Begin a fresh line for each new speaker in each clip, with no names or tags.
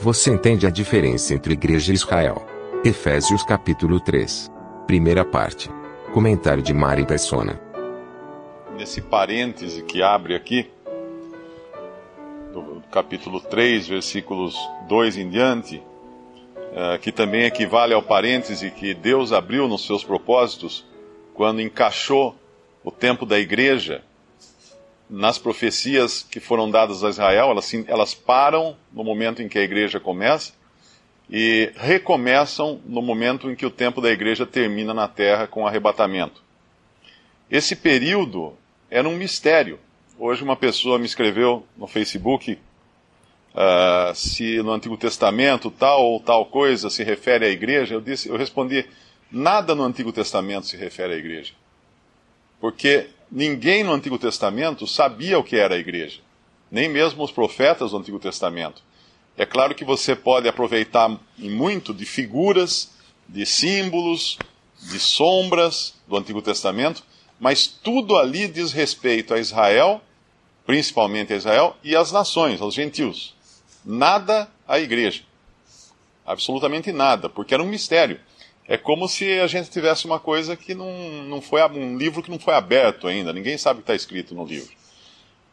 Você entende a diferença entre igreja e Israel? Efésios capítulo 3. Primeira parte. Comentário de Mari Persona.
Nesse parêntese que abre aqui, do capítulo 3, versículos 2 em diante, uh, que também equivale ao parêntese que Deus abriu nos seus propósitos quando encaixou o tempo da igreja nas profecias que foram dadas a Israel, elas, elas param no momento em que a igreja começa e recomeçam no momento em que o tempo da igreja termina na terra com o arrebatamento. Esse período era um mistério. Hoje uma pessoa me escreveu no Facebook uh, se no Antigo Testamento tal ou tal coisa se refere à igreja. Eu, disse, eu respondi, nada no Antigo Testamento se refere à igreja. Porque ninguém no Antigo Testamento sabia o que era a igreja, nem mesmo os profetas do Antigo Testamento. É claro que você pode aproveitar muito de figuras, de símbolos, de sombras do Antigo Testamento, mas tudo ali diz respeito a Israel, principalmente a Israel, e às nações, aos gentios. Nada à igreja. Absolutamente nada, porque era um mistério. É como se a gente tivesse uma coisa que não, não foi um livro que não foi aberto ainda, ninguém sabe o que está escrito no livro.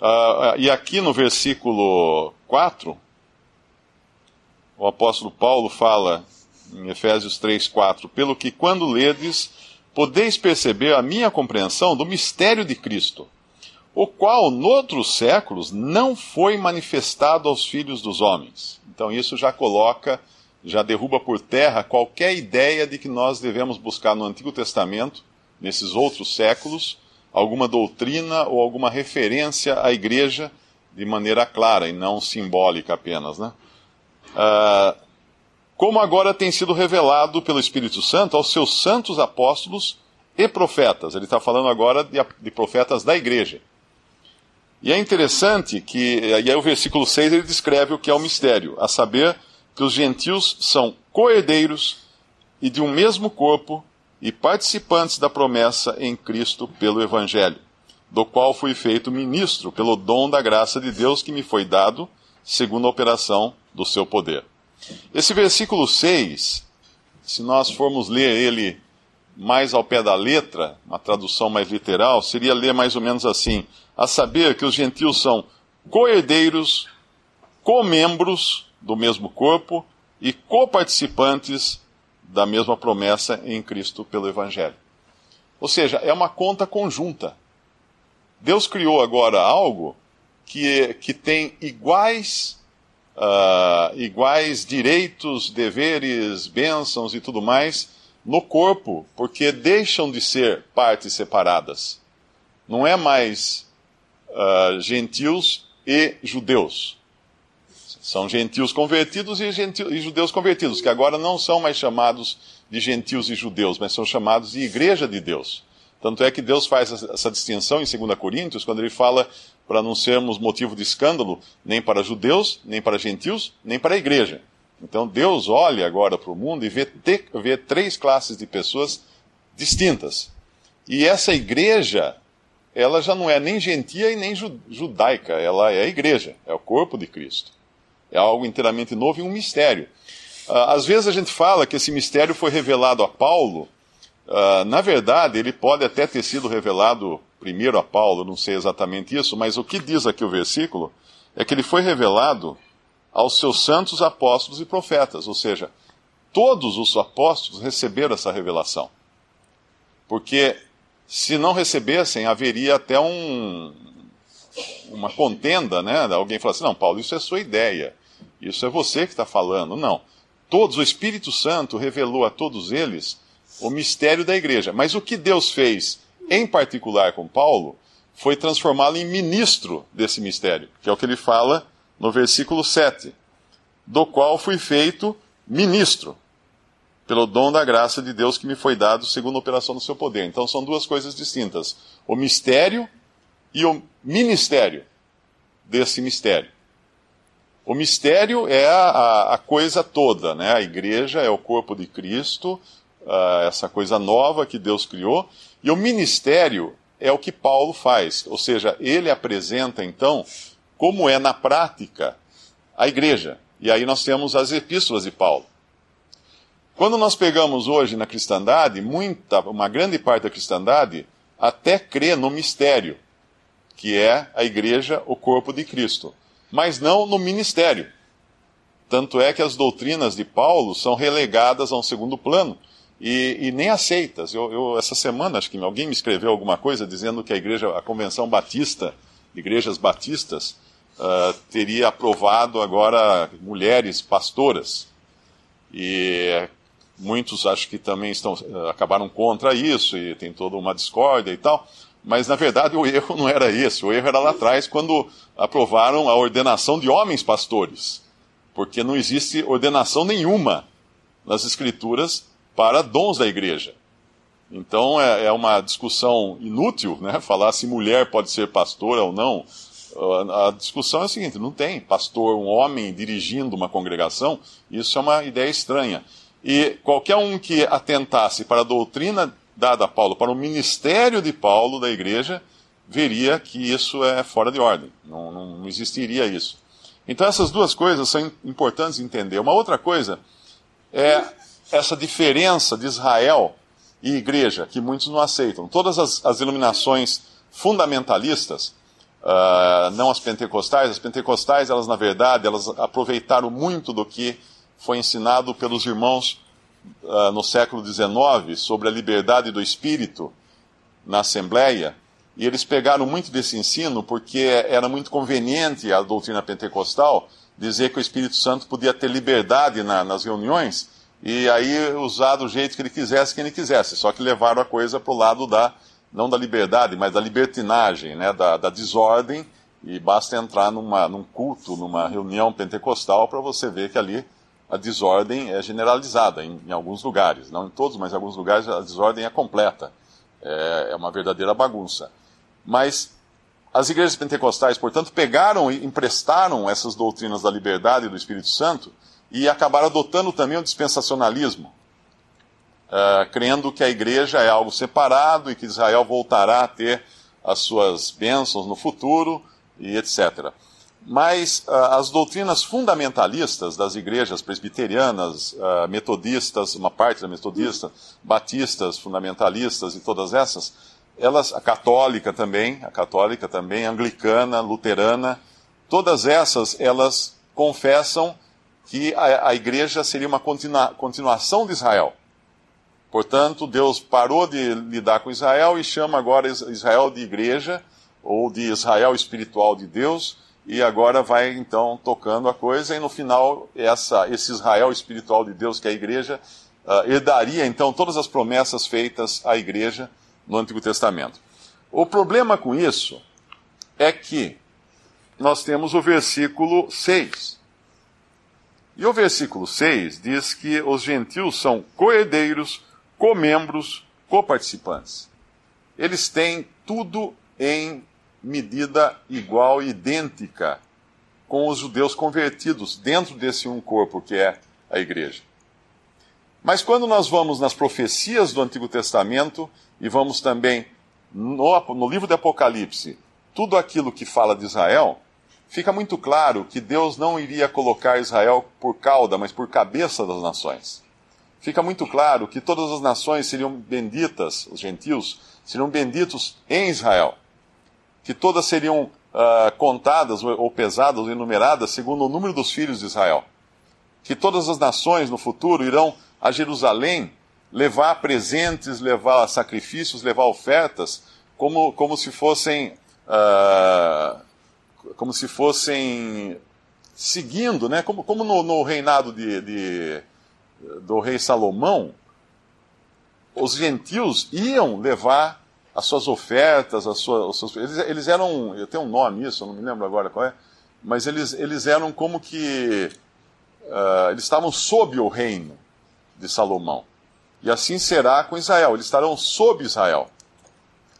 Uh, e aqui no versículo 4, o apóstolo Paulo fala em Efésios 3, 4, pelo que quando ledes, podeis perceber a minha compreensão do mistério de Cristo, o qual, noutros séculos, não foi manifestado aos filhos dos homens. Então isso já coloca já derruba por terra qualquer ideia de que nós devemos buscar no Antigo Testamento, nesses outros séculos, alguma doutrina ou alguma referência à igreja de maneira clara e não simbólica apenas. Né? Uh, como agora tem sido revelado pelo Espírito Santo aos seus santos apóstolos e profetas. Ele está falando agora de, de, profetas da igreja. E é interessante que, e aí o versículo 6 ele descreve o que é o mistério, a saber, que os gentios são coerdeiros e de um mesmo corpo e participantes da promessa em Cristo pelo Evangelho, do qual fui feito ministro pelo dom da graça de Deus que me foi dado, segundo a operação do seu poder. Esse versículo 6, se nós formos ler ele mais ao pé da letra, uma tradução mais literal, seria ler mais ou menos assim: a saber que os gentios são coerdeiros, comembros do mesmo corpo e coparticipantes da mesma promessa em Cristo pelo Evangelho. Ou seja, é uma conta conjunta. Deus criou agora algo que, que tem iguais, uh, iguais direitos, deveres, bênçãos e tudo mais no corpo, porque deixam de ser partes separadas. Não é mais uh, gentios e judeus. São gentios convertidos e, gentios, e judeus convertidos, que agora não são mais chamados de gentios e judeus, mas são chamados de igreja de Deus. Tanto é que Deus faz essa distinção em 2 Coríntios, quando ele fala para não sermos motivo de escândalo nem para judeus, nem para gentios, nem para a igreja. Então Deus olha agora para o mundo e vê, te, vê três classes de pessoas distintas. E essa igreja, ela já não é nem gentia e nem judaica, ela é a igreja, é o corpo de Cristo. É algo inteiramente novo e um mistério. Uh, às vezes a gente fala que esse mistério foi revelado a Paulo. Uh, na verdade, ele pode até ter sido revelado primeiro a Paulo, não sei exatamente isso, mas o que diz aqui o versículo é que ele foi revelado aos seus santos apóstolos e profetas, ou seja, todos os apóstolos receberam essa revelação. Porque se não recebessem, haveria até um, uma contenda, né? Alguém fala assim: não, Paulo, isso é sua ideia. Isso é você que está falando. Não. Todos, o Espírito Santo revelou a todos eles o mistério da igreja. Mas o que Deus fez, em particular com Paulo, foi transformá-lo em ministro desse mistério, que é o que ele fala no versículo 7, do qual fui feito ministro, pelo dom da graça de Deus que me foi dado segundo a operação do seu poder. Então são duas coisas distintas: o mistério e o ministério desse mistério. O mistério é a, a, coisa toda, né? A igreja é o corpo de Cristo, uh, essa coisa nova que Deus criou, e o ministério é o que Paulo faz, ou seja, ele apresenta então como é na prática a igreja. E aí nós temos as epístolas de Paulo. Quando nós pegamos hoje na cristandade, muita, uma grande parte da cristandade até crê no mistério, que é a igreja, o corpo de Cristo, mas não no ministério. Tanto é que as doutrinas de Paulo são relegadas a um segundo plano e, e nem aceitas. Eu, eu, essa semana, acho que alguém me escreveu alguma coisa dizendo que a igreja, a Convenção Batista, igrejas batistas, uh, teria aprovado agora mulheres pastoras. E muitos acho que também estão, uh, acabaram contra isso e tem toda uma discórdia e tal. Mas na verdade o erro não era esse, o erro era lá atrás quando aprovaram a ordenação de homens pastores. Porque não existe ordenação nenhuma nas Escrituras para dons da igreja. Então é, é uma discussão inútil, né? Falar se mulher pode ser pastora ou não. A discussão é a seguinte: não tem pastor, um homem dirigindo uma congregação, isso é uma ideia estranha. E qualquer um que atentasse para a doutrina dada a Paulo, para o ministério de Paulo da igreja, veria que isso é fora de ordem. Não, não, existiria isso. Então essas duas coisas são importantes entender. Uma outra coisa é essa diferença de Israel e igreja, que muitos não aceitam. Todas as, as iluminações fundamentalistas, uh, não as pentecostais, as pentecostais, elas na verdade, elas aproveitaram muito do que foi ensinado pelos irmãos uh, no século XIX sobre a liberdade do espírito na Assembleia, e eles pegaram muito desse ensino porque era muito conveniente a doutrina pentecostal dizer que o Espírito Santo podia ter liberdade na, nas reuniões e aí usar do jeito que ele quisesse, quem ele quisesse. Só que levaram a coisa para o lado da, não da liberdade, mas da libertinagem, né, da, da desordem, e basta entrar numa, num culto, numa reunião pentecostal, para você ver que ali a desordem é generalizada em, em, alguns lugares, não em todos, mas em alguns lugares a desordem é completa. É, é uma verdadeira bagunça. Mas as igrejas pentecostais, portanto, pegaram e emprestaram essas doutrinas da liberdade e do Espírito Santo e acabaram adotando também o dispensacionalismo, uh, crendo que a igreja é algo separado e que Israel voltará a ter as suas bênçãos no futuro e etc. Mas uh, as doutrinas fundamentalistas das igrejas presbiterianas, uh, metodistas, uma parte da metodista, batistas, fundamentalistas e todas essas, elas, a católica também, a católica também, anglicana, luterana, todas essas, elas confessam que a, a igreja seria uma continua, continuação de Israel. Portanto, Deus parou de lidar com Israel e chama agora Israel de igreja, ou de Israel espiritual de Deus, e agora vai então tocando a coisa, e no final essa, esse Israel espiritual de Deus, que é a igreja, uh, herdaria então todas as promessas feitas à igreja no Antigo Testamento. O problema com isso é que nós temos o versículo 6. E o versículo 6 diz que os gentios são coerdeiros, comembros, coparticipantes. Eles têm tudo em medida igual idêntica com os judeus convertidos dentro desse um corpo que é a igreja. Mas quando nós vamos nas profecias do Antigo Testamento e vamos também no, no livro do Apocalipse, tudo aquilo que fala de Israel, fica muito claro que Deus não iria colocar Israel por cauda, mas por cabeça das nações. Fica muito claro que todas as nações seriam benditas, os gentios seriam benditos em Israel que todas seriam uh, contadas ou pesadas ou enumeradas segundo o número dos filhos de Israel. Que todas as nações no futuro irão a Jerusalém levar presentes, levar sacrifícios, levar ofertas, como, como se fossem. Uh, como se fossem seguindo, né? como, como no, no reinado de, de, do rei Salomão, os gentios iam levar as suas ofertas, as suas, eles, eles eram, eu tenho um nome isso, eu não me lembro agora qual é, mas eles, eles eram como que, uh, eles estavam sob o reino de Salomão. E assim será com Israel, eles estarão sob Israel.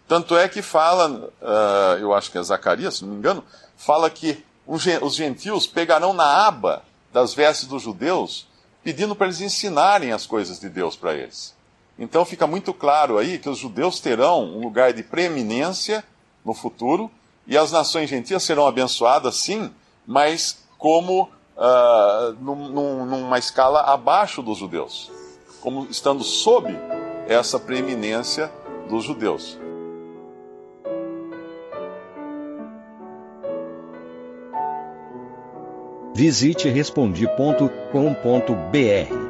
Tanto é que fala, uh, eu acho que é Zacarias, se não me engano, fala que os gentios pegarão na aba das vestes dos judeus, pedindo para eles ensinarem as coisas de Deus para eles. Então fica muito claro aí que os judeus terão um lugar de preeminência no futuro e as nações gentias serão abençoadas, sim, mas como uh, num, numa escala abaixo dos judeus, como estando sob essa preeminência dos judeus.
Visite respondi.com.br